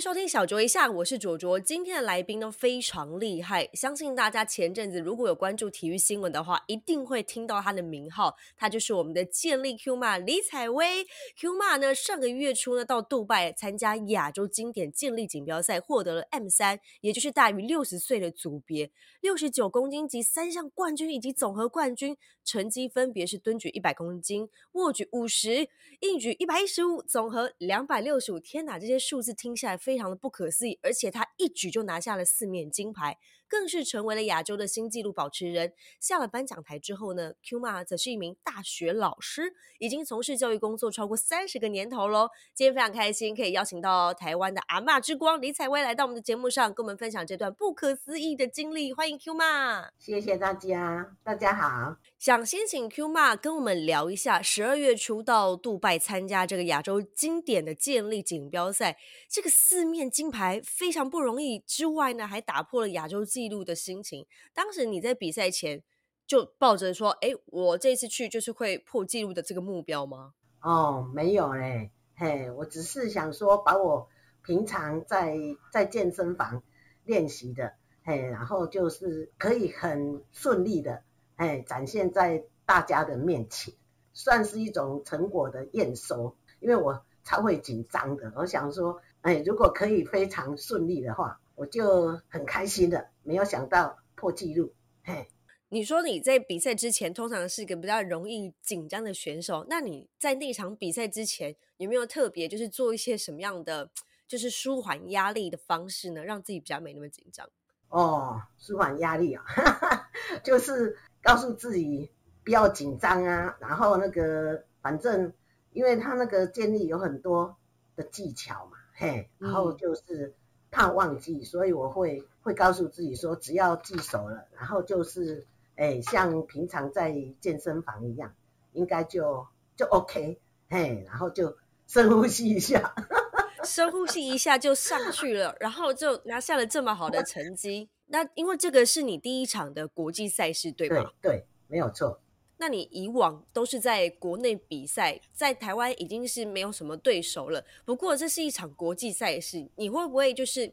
收听小卓一下，我是卓卓。今天的来宾都非常厉害，相信大家前阵子如果有关注体育新闻的话，一定会听到他的名号。他就是我们的健力 Q 妈李彩薇。Q 妈呢，上个月初呢到杜拜参加亚洲经典健力锦标赛，获得了 M 三，也就是大于六十岁的组别，六十九公斤级三项冠军以及总和冠军，成绩分别是蹲举一百公斤、卧举五十、硬举一百一十五，总和两百六十五。天哪，这些数字听起来。非常的不可思议，而且他一举就拿下了四面金牌。更是成为了亚洲的新纪录保持人。下了颁奖台之后呢，Q 妈则是一名大学老师，已经从事教育工作超过三十个年头喽。今天非常开心，可以邀请到台湾的阿妈之光李彩薇来到我们的节目上，跟我们分享这段不可思议的经历。欢迎 Q 妈，谢谢大家，大家好。想先请 Q 妈跟我们聊一下，十二月初到杜拜参加这个亚洲经典的健力锦标赛，这个四面金牌非常不容易，之外呢，还打破了亚洲。记录的心情，当时你在比赛前就抱着说：“哎，我这次去就是会破纪录的这个目标吗？”哦，没有嘞，嘿，我只是想说，把我平常在在健身房练习的，嘿，然后就是可以很顺利的，哎，展现在大家的面前，算是一种成果的验收。因为我超会紧张的，我想说，哎，如果可以非常顺利的话。我就很开心的，没有想到破纪录。嘿，你说你在比赛之前通常是一个比较容易紧张的选手，那你在那场比赛之前有没有特别就是做一些什么样的就是舒缓压力的方式呢，让自己比较没那么紧张？哦，舒缓压力啊，就是告诉自己不要紧张啊，然后那个反正因为他那个建立有很多的技巧嘛，嘿，然后就是。怕忘记，所以我会会告诉自己说，只要记熟了，然后就是，哎，像平常在健身房一样，应该就就 OK，嘿，然后就深呼吸一下，深呼吸一下就上去了，然后就拿下了这么好的成绩。那因为这个是你第一场的国际赛事，对吧？对，没有错。那你以往都是在国内比赛，在台湾已经是没有什么对手了。不过这是一场国际赛事，你会不会就是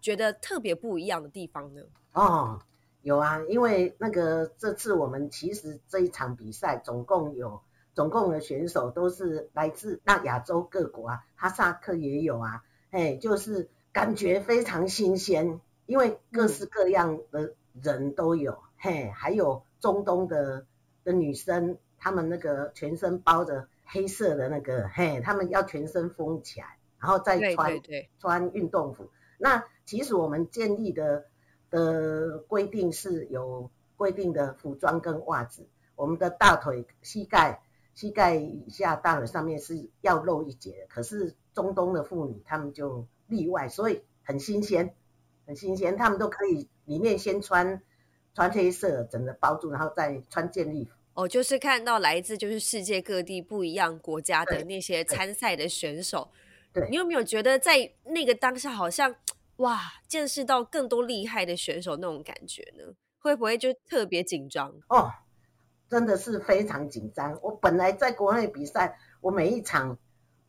觉得特别不一样的地方呢？哦，有啊，因为那个这次我们其实这一场比赛总共有总共的选手都是来自那亚洲各国啊，哈萨克也有啊，哎，就是感觉非常新鲜，因为各式各样的人都有，嘿，还有中东的。的女生，她们那个全身包着黑色的那个，嘿，她们要全身封起来，然后再穿穿运动服。那其实我们建立的的规定是有规定的服装跟袜子，我们的大腿、膝盖、膝盖以下、大腿上面是要露一截的，可是中东的妇女她们就例外，所以很新鲜，很新鲜，她们都可以里面先穿。穿黑色，整个包住，然后再穿健力服。哦，就是看到来自就是世界各地不一样国家的那些参赛的选手。对，你有没有觉得在那个当下，好像哇，见识到更多厉害的选手那种感觉呢？会不会就特别紧张？哦，真的是非常紧张。我本来在国内比赛，我每一场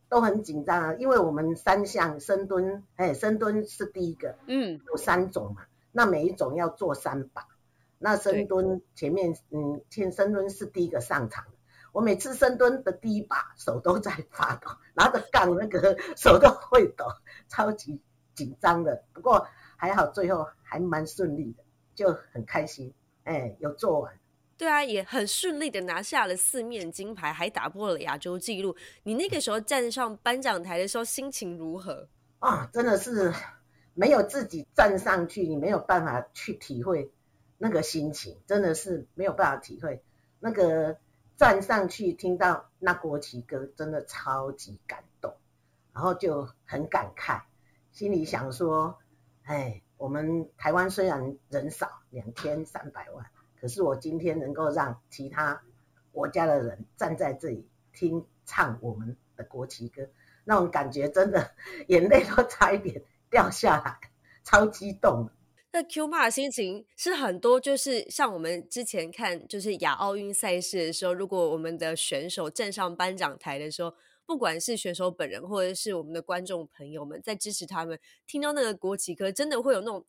都很紧张啊，因为我们三项深蹲，哎，深蹲是第一个，嗯，有三种嘛，那每一种要做三把。那深蹲前面，嗯，前深蹲是第一个上场的。我每次深蹲的第一把手都在发抖，拿着杠那个手都会抖，超级紧张的。不过还好，最后还蛮顺利的，就很开心。哎，有做完。对啊，也很顺利的拿下了四面金牌，还打破了亚洲纪录。你那个时候站上颁奖台的时候，心情如何？啊，真的是没有自己站上去，你没有办法去体会。那个心情真的是没有办法体会，那个站上去听到那国旗歌，真的超级感动，然后就很感慨，心里想说，哎，我们台湾虽然人少，两千三百万，可是我今天能够让其他国家的人站在这里听唱我们的国旗歌，那种感觉真的眼泪都差一点掉下来，超激动。那 Q 妈的心情是很多，就是像我们之前看，就是亚奥运赛事的时候，如果我们的选手站上颁奖台的时候，不管是选手本人，或者是我们的观众朋友们在支持他们，听到那个国旗歌，真的会有那种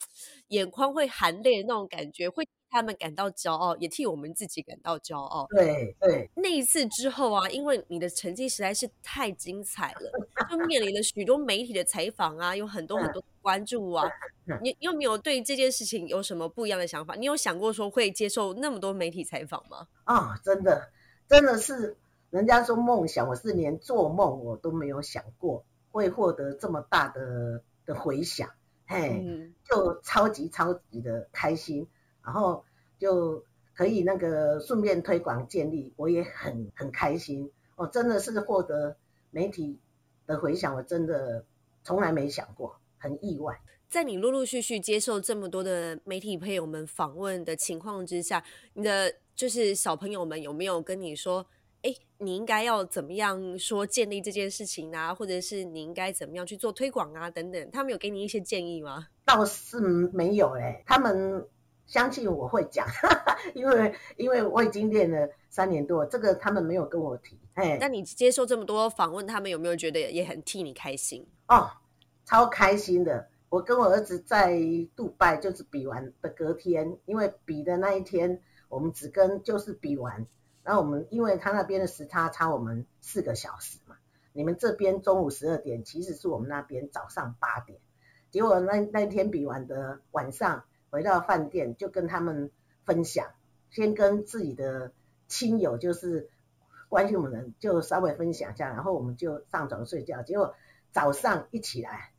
眼眶会含泪的那种感觉，会。他们感到骄傲，也替我们自己感到骄傲。对对，那一次之后啊，因为你的成绩实在是太精彩了，就面临了许多媒体的采访啊，有很多很多关注啊。你有没有对这件事情有什么不一样的想法？你有想过说会接受那么多媒体采访吗？啊，真的，真的是，人家说梦想，我是连做梦我都没有想过会获得这么大的的回响，嘿，就超级超级的开心。然后就可以那个顺便推广建立，我也很很开心。我真的是获得媒体的回响，我真的从来没想过，很意外。在你陆陆续续接受这么多的媒体朋友们访问的情况之下，你的就是小朋友们有没有跟你说，哎，你应该要怎么样说建立这件事情啊，或者是你应该怎么样去做推广啊等等？他们有给你一些建议吗？倒是没有哎，他们。相信我会讲，因为因为我已经练了三年多，这个他们没有跟我提。哎，那你接受这么多访问，他们有没有觉得也很替你开心？哦，超开心的。我跟我儿子在杜拜就是比完的隔天，因为比的那一天我们只跟就是比完，然后我们因为他那边的时差差我们四个小时嘛，你们这边中午十二点，其实是我们那边早上八点。结果那那天比完的晚上。回到饭店就跟他们分享，先跟自己的亲友就是关心我们人就稍微分享一下，然后我们就上床睡觉。结果早上一起来，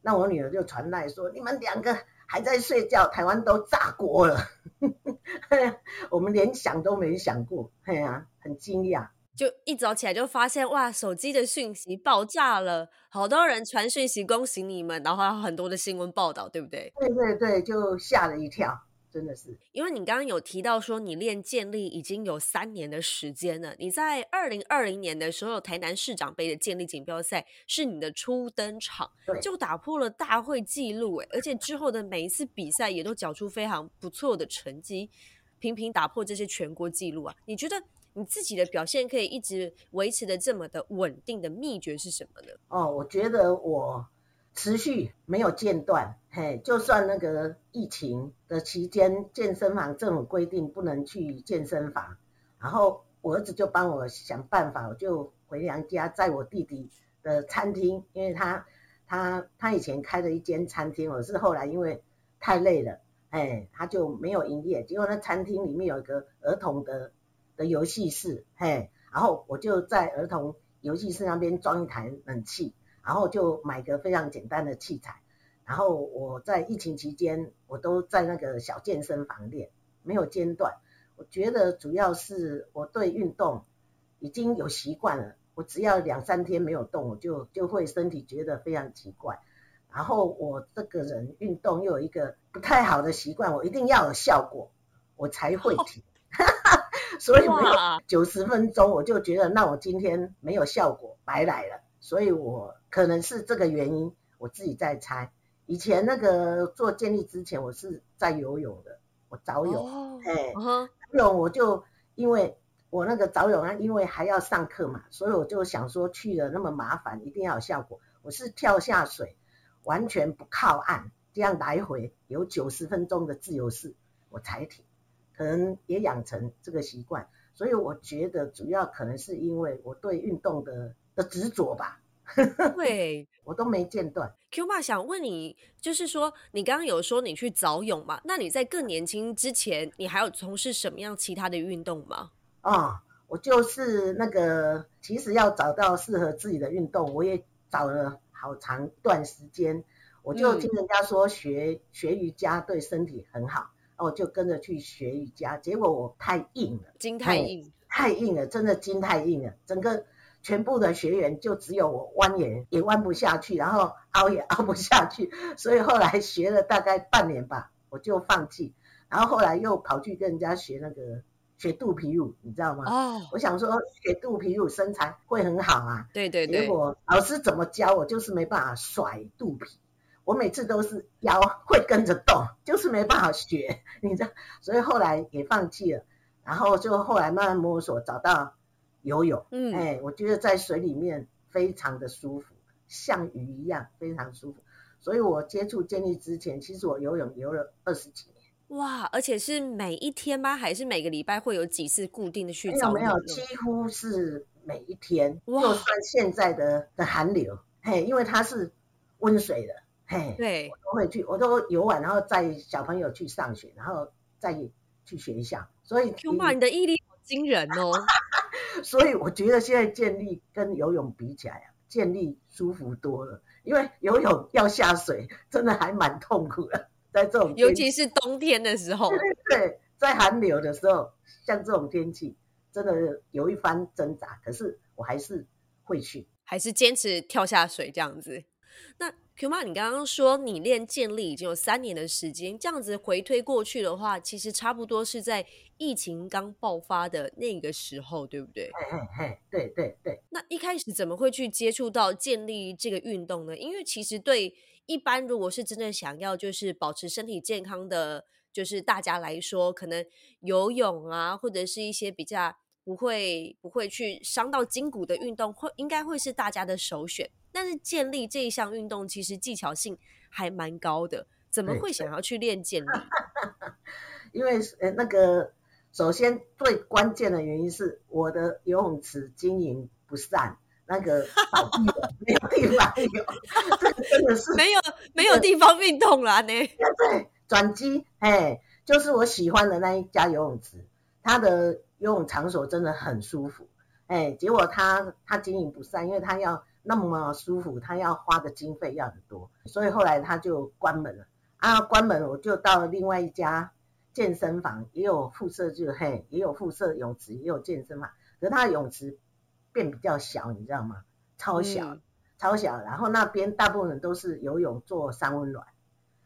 那我女儿就传来说：“你们两个还在睡觉，台湾都炸锅了。”我们连想都没想过，哎呀，很惊讶。就一早起来就发现哇，手机的讯息爆炸了，好多人传讯息恭喜你们，然后还有很多的新闻报道，对不对？对对对，就吓了一跳，真的是。因为你刚刚有提到说你练健力已经有三年的时间了，你在二零二零年的时候台南市长杯的健力锦标赛是你的初登场，就打破了大会纪录哎，而且之后的每一次比赛也都缴出非常不错的成绩，频频打破这些全国纪录啊，你觉得？你自己的表现可以一直维持的这么的稳定的秘诀是什么呢？哦，我觉得我持续没有间断，嘿，就算那个疫情的期间，健身房政府规定不能去健身房，然后我儿子就帮我想办法，我就回娘家，在我弟弟的餐厅，因为他他他以前开了一间餐厅，我是后来因为太累了，哎，他就没有营业，结果那餐厅里面有一个儿童的。的游戏室，嘿，然后我就在儿童游戏室那边装一台冷气，然后就买个非常简单的器材，然后我在疫情期间，我都在那个小健身房练，没有间断。我觉得主要是我对运动已经有习惯了，我只要两三天没有动，我就就会身体觉得非常奇怪。然后我这个人运动又有一个不太好的习惯，我一定要有效果，我才会停。所以没有九十分钟，我就觉得那我今天没有效果，白来了。所以我可能是这个原因，我自己在猜。以前那个做建立之前，我是在游泳的，我早泳，哎，游泳我就因为我那个早泳啊，因为还要上课嘛，所以我就想说去了那么麻烦，一定要有效果。我是跳下水，完全不靠岸，这样来回有九十分钟的自由式，我才停。可能也养成这个习惯，所以我觉得主要可能是因为我对运动的的执着吧。对，我都没间断。Q 妈想问你，就是说你刚刚有说你去早泳嘛？那你在更年轻之前，你还有从事什么样其他的运动吗？啊，我就是那个，其实要找到适合自己的运动，我也找了好长一段时间。我就听人家说学学瑜伽对身体很好。我就跟着去学瑜伽，结果我太硬了，筋太硬，太硬了，真的筋太硬了。整个全部的学员就只有我弯也也弯不下去，然后凹也凹不下去，所以后来学了大概半年吧，我就放弃。然后后来又跑去跟人家学那个学肚皮舞，你知道吗？哦，我想说学肚皮舞身材会很好啊。对对对。结果老师怎么教我就是没办法甩肚皮，我每次都是腰会跟着动，就是没办法学，你知道，所以后来也放弃了。然后就后来慢慢摸索，找到游泳。嗯，哎，我觉得在水里面非常的舒服，像鱼一样，非常舒服。所以我接触健力之前，其实我游泳游了二十几年。哇，而且是每一天吗？还是每个礼拜会有几次固定的去？没有没有，几乎是每一天。就算现在的的寒流，嘿，因为它是温水的，嘿，对，我都会去，我都游完，然后载小朋友去上学，然后再去学校。所以，Q 妈，你的毅力好惊人哦！所以我觉得现在健力跟游泳比起来啊，健力舒服多了，因为游泳要下水，真的还蛮痛苦的。在这种，尤其是冬天的时候，对，在寒流的时候，像这种天气，真的有一番挣扎。可是我还是会去，还是坚持跳下水这样子。那 Q 妈，你刚刚说你练健力已经有三年的时间，这样子回推过去的话，其实差不多是在疫情刚爆发的那个时候，对不对？嘿嘿，对对对。那一开始怎么会去接触到健力这个运动呢？因为其实对。一般如果是真正想要就是保持身体健康的，就是大家来说，可能游泳啊，或者是一些比较不会不会去伤到筋骨的运动，会应该会是大家的首选。但是建立这一项运动其实技巧性还蛮高的，怎么会想要去练健力？因为呃那个首先最关键的原因是我的游泳池经营不善。那个倒闭了，没有地方游，这个真的是没有没有地方运动了呢。对，转机，哎，就是我喜欢的那一家游泳池，它的游泳场所真的很舒服，哎，结果他他经营不善，因为他要那么舒服，他要花的经费要很多，所以后来他就关门了。啊，关门我就到了另外一家健身房，也有附设，就嘿，也有附设泳池，也有健身房，可是他的泳池。变比较小，你知道吗？超小，超小。然后那边大部分人都是游泳做三温暖，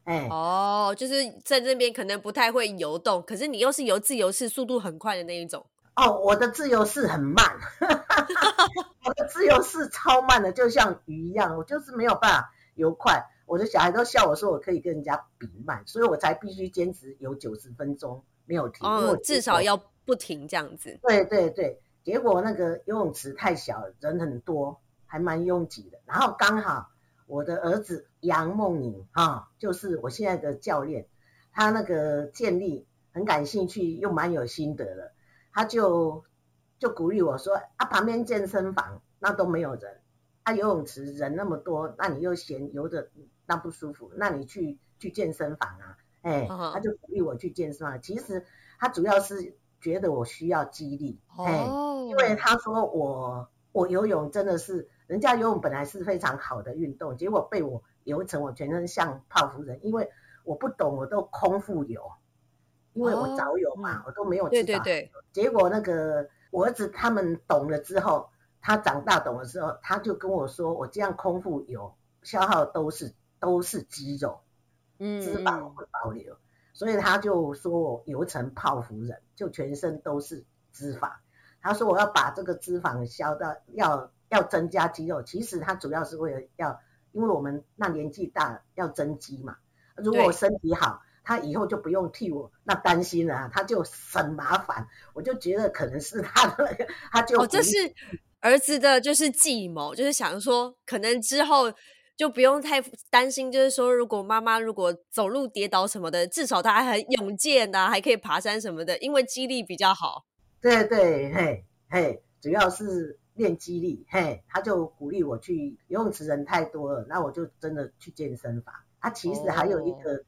哎，哦，就是在那边可能不太会游动，可是你又是游自由式，速度很快的那一种。哦，我的自由式很慢，我的自由式超慢的，就像鱼一样，我就是没有办法游快。我的小孩都笑我说我可以跟人家比慢，所以我才必须坚持游九十分钟没有停，哦，至少要不停这样子。对对对。结果那个游泳池太小，人很多，还蛮拥挤的。然后刚好我的儿子杨梦颖哈，就是我现在的教练，他那个建立很感兴趣，又蛮有心得的，他就就鼓励我说啊，旁边健身房那都没有人，啊游泳池人那么多，那你又嫌游的那不舒服，那你去去健身房啊，哎，他就鼓励我去健身房。其实他主要是。觉得我需要激励，哎，因为他说我我游泳真的是，人家游泳本来是非常好的运动，结果被我游成我全身像泡芙人，因为我不懂，我都空腹游，因为我早有嘛，我都没有知道。对对对。结果那个我儿子他们懂了之后，他长大懂了之后，他就跟我说，我这样空腹油，消耗都是都是肌肉，嗯，脂肪会保留。所以他就说我油成泡芙人，就全身都是脂肪。他说我要把这个脂肪消到，要要增加肌肉。其实他主要是为了要，因为我们那年纪大要增肌嘛。如果我身体好，他以后就不用替我那担心了，他就省麻烦。我就觉得可能是他的，他就哦，这是儿子的，就是计谋，就是想说可能之后。就不用太担心，就是说，如果妈妈如果走路跌倒什么的，至少他还很勇健呐，还可以爬山什么的，因为肌力比较好。对对，嘿嘿，主要是练肌力，嘿，他就鼓励我去游泳池人太多了，那我就真的去健身房。他其实还有一个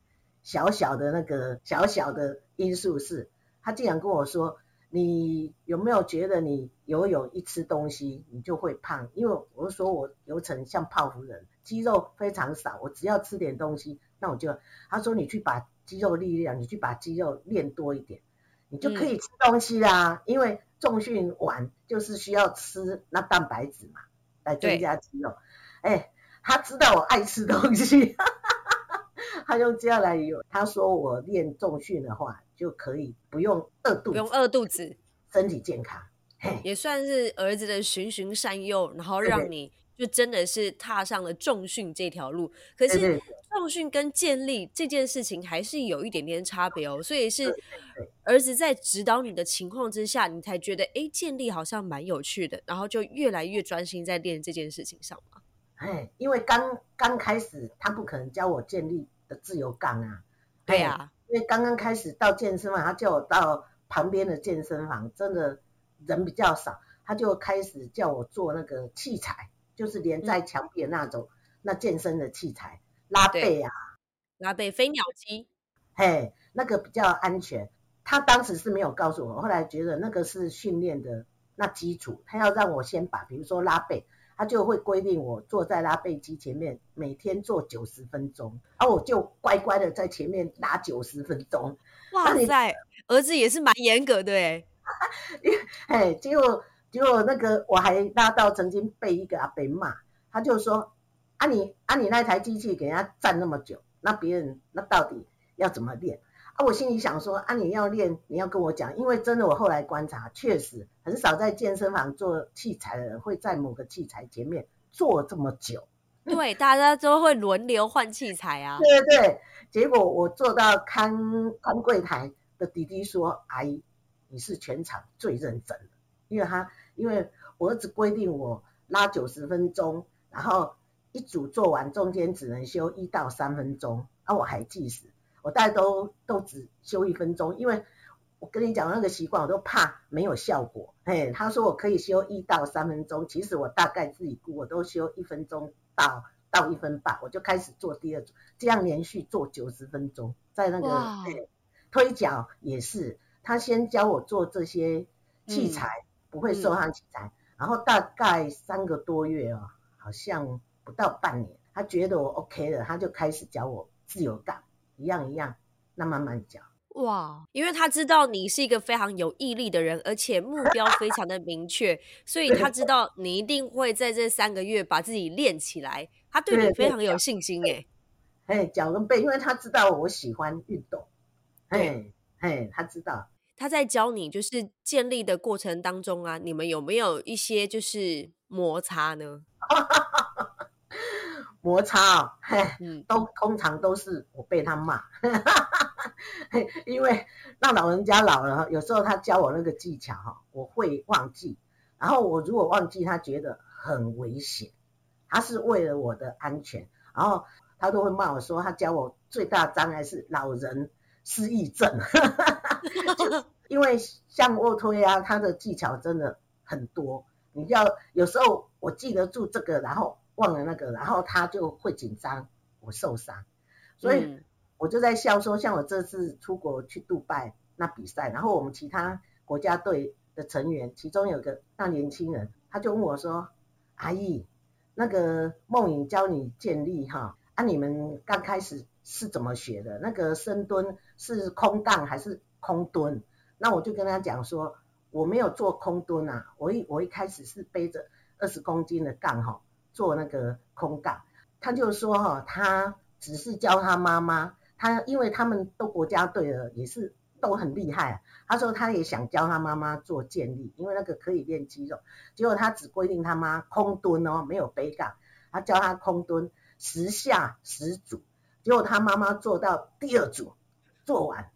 小小的那个小小的因素是，他竟然跟我说。你有没有觉得你游泳一吃东西你就会胖？因为我说我游成像泡芙人，肌肉非常少，我只要吃点东西，那我就他说你去把肌肉力量，你去把肌肉练多一点，你就可以吃东西啦。因为重训完就是需要吃那蛋白质嘛，来增加肌肉。哎，他知道我爱吃东西，他用接下来有。他说我练重训的话。就可以不用饿肚子，不用饿肚子，身体健康，也算是儿子的循循善诱，然后让你就真的是踏上了重训这条路。可是重训跟建立这件事情还是有一点点差别哦，所以是对儿子在指导你的情况之下，你才觉得哎建立好像蛮有趣的，然后就越来越专心在练这件事情上嘛。哎，因为刚刚开始，他不可能教我建立的自由杠啊。哎对啊，因为刚刚开始到健身房，他叫我到旁边的健身房，真的人比较少，他就开始叫我做那个器材，就是连在墙壁的那种、那健身的器材，拉背啊，拉背飞鸟机，嘿，那个比较安全。他当时是没有告诉我，后来觉得那个是训练的那基础，他要让我先把，比如说拉背，他就会规定我坐在拉背机前面，每天做九十分钟，啊，我就乖乖的在前面拉九十分钟，那你哇塞，儿子也是蛮严格的 诶。哎，结果结果那个我还拉到曾经被一个阿伯骂，他就说啊你啊你那台机器给人家站那么久，那别人那到底要怎么练？啊，我心里想说啊你要练你要跟我讲，因为真的我后来观察，确实很少在健身房做器材的人会在某个器材前面坐这么久。对，大家都会轮流换器材啊。对对对，结果我坐到看看柜台的弟弟说：“阿姨，你是全场最认真的，因为他因为我儿子规定我拉九十分钟，然后一组做完中间只能休一到三分钟，啊，我还计时，我大概都都只休一分钟，因为我跟你讲那个习惯，我都怕没有效果。哎，他说我可以休一到三分钟，其实我大概自己估我都休一分钟到到一分半，我就开始做第二组，这样连续做九十分钟，在那个推脚也是，他先教我做这些器材，不会受伤器材，然后大概三个多月哦，好像不到半年，他觉得我 OK 了，他就开始教我自由杠，一样一样，那慢慢教。哇，因为他知道你是一个非常有毅力的人，而且目标非常的明确，所以他知道你一定会在这三个月把自己练起来，他对你非常有信心诶。哎，脚跟背，因为他知道我喜欢运动，哎哎，他知道。他在教你就是建立的过程当中啊，你们有没有一些就是摩擦呢？摩擦都通常都是我被他骂，嘿 因为那老人家老了，有时候他教我那个技巧哈，我会忘记，然后我如果忘记，他觉得很危险，他是为了我的安全，然后他都会骂我说，他教我最大障碍是老人失忆症，就因为像卧推啊，他的技巧真的很多，你要有时候我记得住这个，然后忘了那个，然后他就会紧张，我受伤，所以嗯我就在笑说，像我这次出国去杜拜那比赛，然后我们其他国家队的成员，其中有个那年轻人，他就问我说：“阿姨，那个梦影教你建立哈，啊你们刚开始是怎么学的？那个深蹲是空杠还是空蹲？”那我就跟他讲说，我没有做空蹲啊，我一我一开始是背着二十公斤的杠哈，做那个空杠。他就说哈，他只是教他妈妈，他因为他们都国家队了，也是都很厉害、啊。他说他也想教他妈妈做健力，因为那个可以练肌肉。结果他只规定他妈空蹲哦，没有背杠，他教他空蹲十下十组。结果他妈妈做到第二组，做完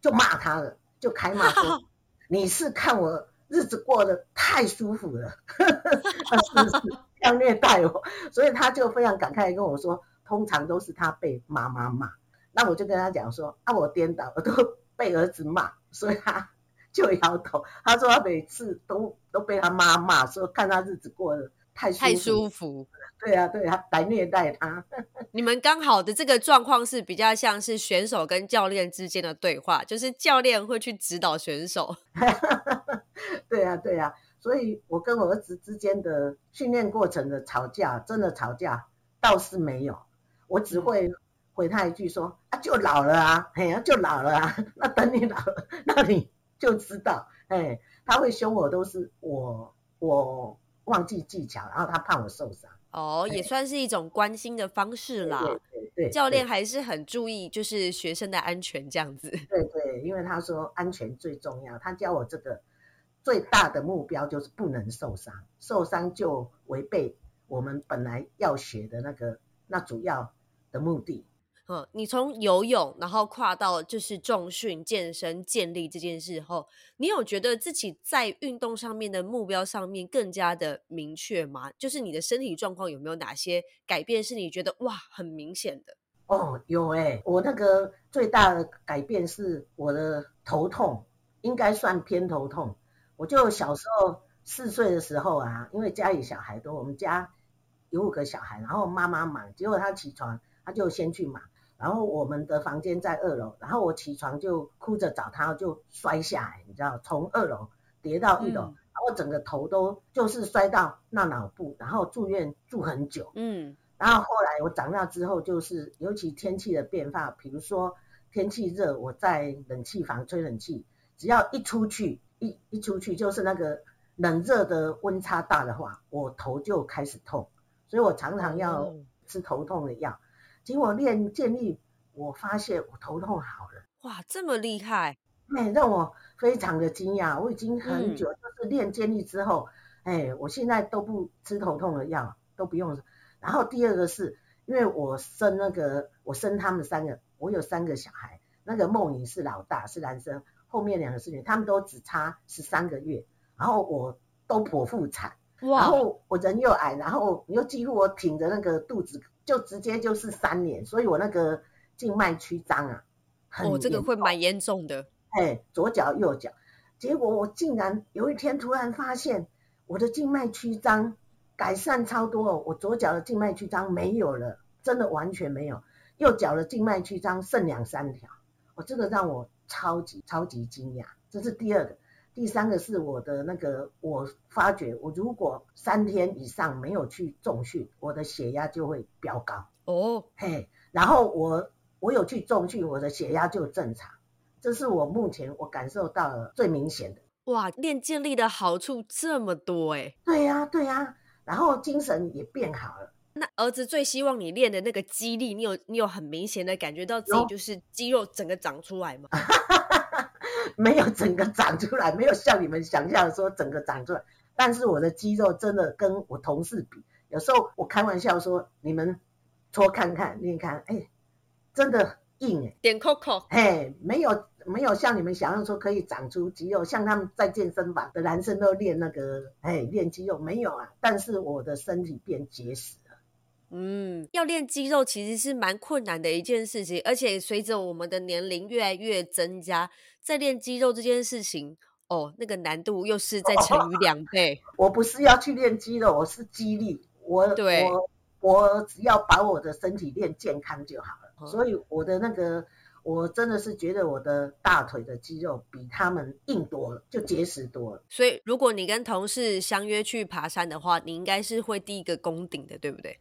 就骂他了，就开骂说：“你是看我日子过得太舒服了，是是要虐待我。”所以他就非常感慨地跟我说，通常都是他被妈妈骂。那我就跟他讲说：“啊，我颠倒，我都被儿子骂，所以他 就摇头。他说他每次都都被他妈骂，说看他日子过得太舒服，太舒服。对啊，对啊，来虐待他。你们刚好的这个状况是比较像是选手跟教练之间的对话，就是教练会去指导选手。对啊，对啊，所以我跟我儿子之间的训练过程的吵架，真的吵架倒是没有，我只会回他一句说啊，就老了啊，嘿呀，就老了啊，那等你老了，那你就知道，哎，他会凶我都是我我忘记技巧，然后他怕我受伤，哦，也算是一种关心的方式啦。对对对，教练还是很注意，就是学生的安全这样子。对对，因为他说安全最重要，他教我这个最大的目标就是不能受伤，受伤就违背我们本来要学的那个那主要的目的。嗯，你从游泳，然后跨到就是重训、健身、建立这件事后，你有觉得自己在运动上面的目标上面更加的明确吗？就是你的身体状况有没有哪些改变是你觉得哇很明显的？哦，有哎，我那个最大的改变是我的头痛，应该算偏头痛。我就小时候四岁的时候啊，因为家里小孩多，我们家有五个小孩，然后妈妈忙，结果她起床，她就先去忙。然后我们的房间在二楼，然后我起床就哭着找她，就摔下来，你知道，从二楼跌到一楼，然后整个头都就是摔到那脑部，然后住院住很久。嗯，然后后来我长大之后，就是尤其天气的变化，比如说天气热，我在冷气房吹冷气，只要一出去，一一出去就是那个冷热的温差大的话，我头就开始痛，所以我常常要吃头痛的药。结果练健力，我发现我头痛好了。哇，这么厉害！哎，让我非常的惊讶。我已经很久就是练健力之后，哎，我现在都不吃头痛的药，都不用。然后第二个是，因为我生那个，我生他们三个，我有三个小孩，那个梦颖是老大，是男生，后面两个是女，他们都只差十三个月，然后我都剖腹产，然后我人又矮，然后又几乎我挺着那个肚子。就直接就是三年，所以我那个静脉曲张啊，哦，这个会蛮严重的。哎，左脚右脚，结果我竟然有一天突然发现我的静脉曲张改善超多，我左脚的静脉曲张没有了，真的完全没有，右脚的静脉曲张剩两三条，我这个让我超级超级惊讶。这是第二个。第三个是我的那个，我发觉我如果三天以上没有去重训，我的血压就会飙高哦，嘿，然后我我有去重训，我的血压就正常，这是我目前我感受到了最明显的。哇，练健力的好处这么多哎！对呀对呀，然后精神也变好了。那儿子最希望你练的那个肌力，你有你有很明显的感觉到自己就是肌肉整个长出来吗？没有整个长出来，没有像你们想象说整个长出来。但是我的肌肉真的跟我同事比，有时候我开玩笑说，你们搓看看，你看，哎，真的硬哎。点 Coco，嘿，没有没有像你们想象说可以长出肌肉，像他们在健身房的男生都练那个，哎，练肌肉没有啊。但是我的身体变结实。嗯，要练肌肉其实是蛮困难的一件事情，而且随着我们的年龄越来越增加，在练肌肉这件事情，哦，那个难度又是再乘以两 倍。我不是要去练肌肉，我是肌力，我对，我我只要把我的身体练健康就好了，所以我的那个。我真的是觉得我的大腿的肌肉比他们硬多了，就结实多了。所以如果你跟同事相约去爬山的话，你应该是会第一个攻顶的，对不对？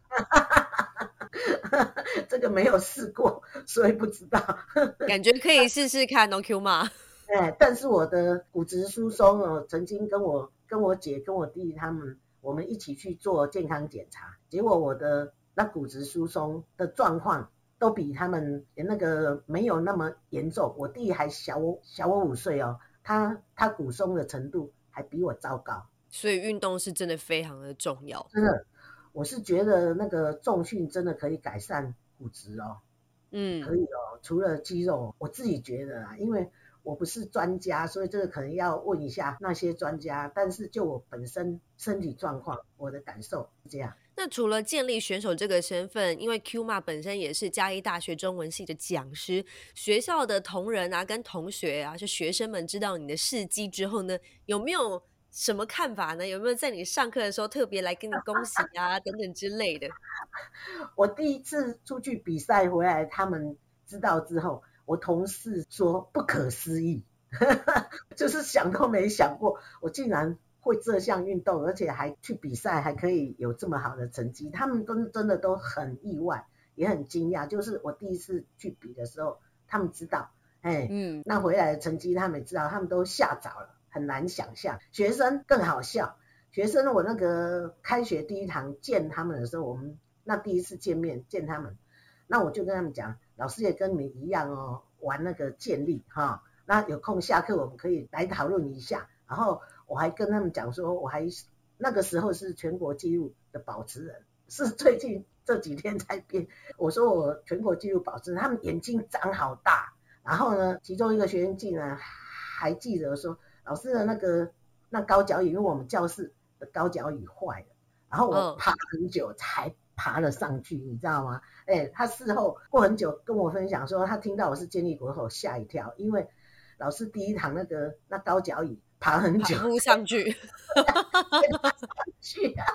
这个没有试过，所以不知道。感觉可以试试看哦，Q 吗？哎，但是我的骨质疏松哦，曾经跟我、跟我姐、跟我弟他们，我们一起去做健康检查，结果我的那骨质疏松的状况。都比他们那个没有那么严重，我弟还小我小我五岁哦，他他骨松的程度还比我糟糕，所以运动是真的非常的重要。真的，我是觉得那个重训真的可以改善骨质哦，嗯，可以哦，除了肌肉，我自己觉得啊，因为我不是专家，所以这个可能要问一下那些专家，但是就我本身身体状况，我的感受是这样。那除了建立选手这个身份，因为 Q 妈本身也是嘉义大学中文系的讲师，学校的同仁啊、跟同学啊、是学生们知道你的事迹之后呢，有没有什么看法呢？有没有在你上课的时候特别来跟你恭喜啊等等之类的？我第一次出去比赛回来，他们知道之后，我同事说不可思议，就是想都没想过，我竟然。会这项运动，而且还去比赛，还可以有这么好的成绩，他们都真的都很意外，也很惊讶。就是我第一次去比的时候，他们知道，哎，嗯，那回来的成绩他们也知道，他们都吓着了，很难想象。学生更好笑，学生我那个开学第一堂见他们的时候，我们那第一次见面见他们，那我就跟他们讲，老师也跟你们一样哦，玩那个建立哈，那有空下课我们可以来讨论一下，然后。我还跟他们讲说，我还那个时候是全国纪录的的保持人，是最近这几天才变。我说我全国纪录保持人，他们眼睛长好大。然后呢，其中一个学员竟然还记得说，老师的那个那高脚椅，因为我们教室的高脚椅坏了，然后我爬很久才爬了上去，你知道吗？哎，他事后过很久跟我分享说，他听到我是建立国后吓一跳，因为老师第一堂那个那高脚椅爬很久，爬上去，爬上去啊，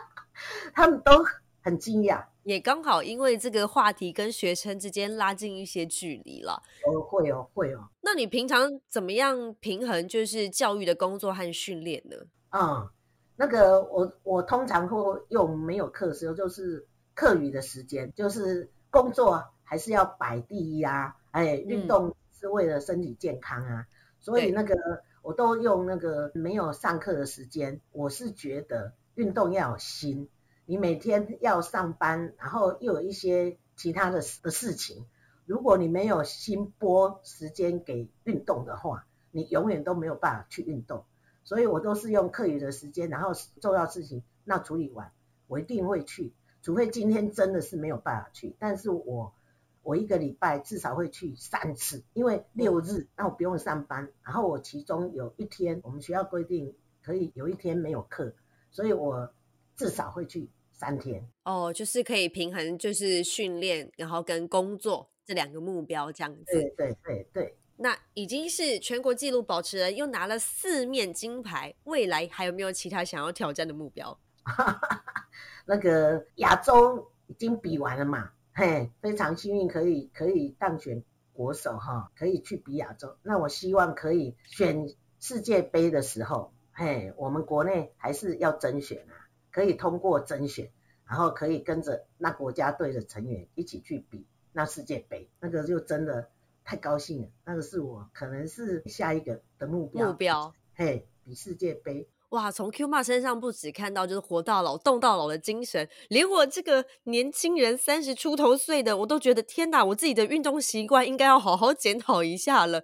他们都很惊讶，也刚好因为这个话题跟学生之间拉近一些距离了。哦，会哦，会哦。那你平常怎么样平衡就是教育的工作和训练呢？啊，那个我我通常会用没有课时候，就是课余的时间，就是工作还是要摆第一啊，哎，运动是为了身体健康啊，所以那个我都用那个没有上课的时间，我是觉得运动要有心。你每天要上班，然后又有一些其他的的事情，如果你没有心拨时间给运动的话，你永远都没有办法去运动。所以我都是用课余的时间，然后重要事情那处理完，我一定会去，除非今天真的是没有办法去。但是我我一个礼拜至少会去三次，因为六日那我不用上班，然后我其中有一天我们学校规定可以有一天没有课，所以我至少会去。三天哦，就是可以平衡，就是训练，然后跟工作这两个目标这样子。对对对对。那已经是全国纪录保持人，又拿了四面金牌，未来还有没有其他想要挑战的目标？那个亚洲已经比完了嘛，嘿，非常幸运可以可以当选国手哈，可以去比亚洲。那我希望可以选世界杯的时候，嘿，我们国内还是要甄选啊。可以通过甄选，然后可以跟着那国家队的成员一起去比那世界杯，那个就真的太高兴了。那个是我可能是下一个的目标。目标，嘿，比世界杯。哇，从 Q 妈身上不止看到就是活到老、动到老的精神，连我这个年轻人三十出头岁的，我都觉得天哪，我自己的运动习惯应该要好好检讨一下了。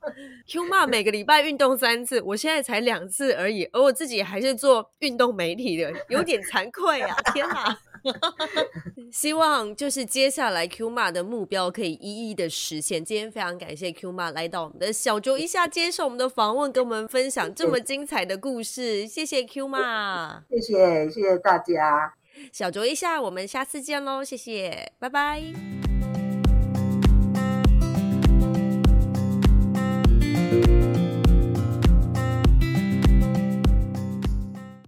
Q 妈每个礼拜运动三次，我现在才两次而已，而我自己还是做运动媒体的，有点惭愧啊！天哪。希望就是接下来 Q 妈的目标可以一一的实现。今天非常感谢 Q 妈来到我们的小周一下接受我们的访问，跟我们分享这么精彩的故事。谢谢 Q 妈，谢谢谢谢大家。小酌一下，我们下次见喽！谢谢，拜拜。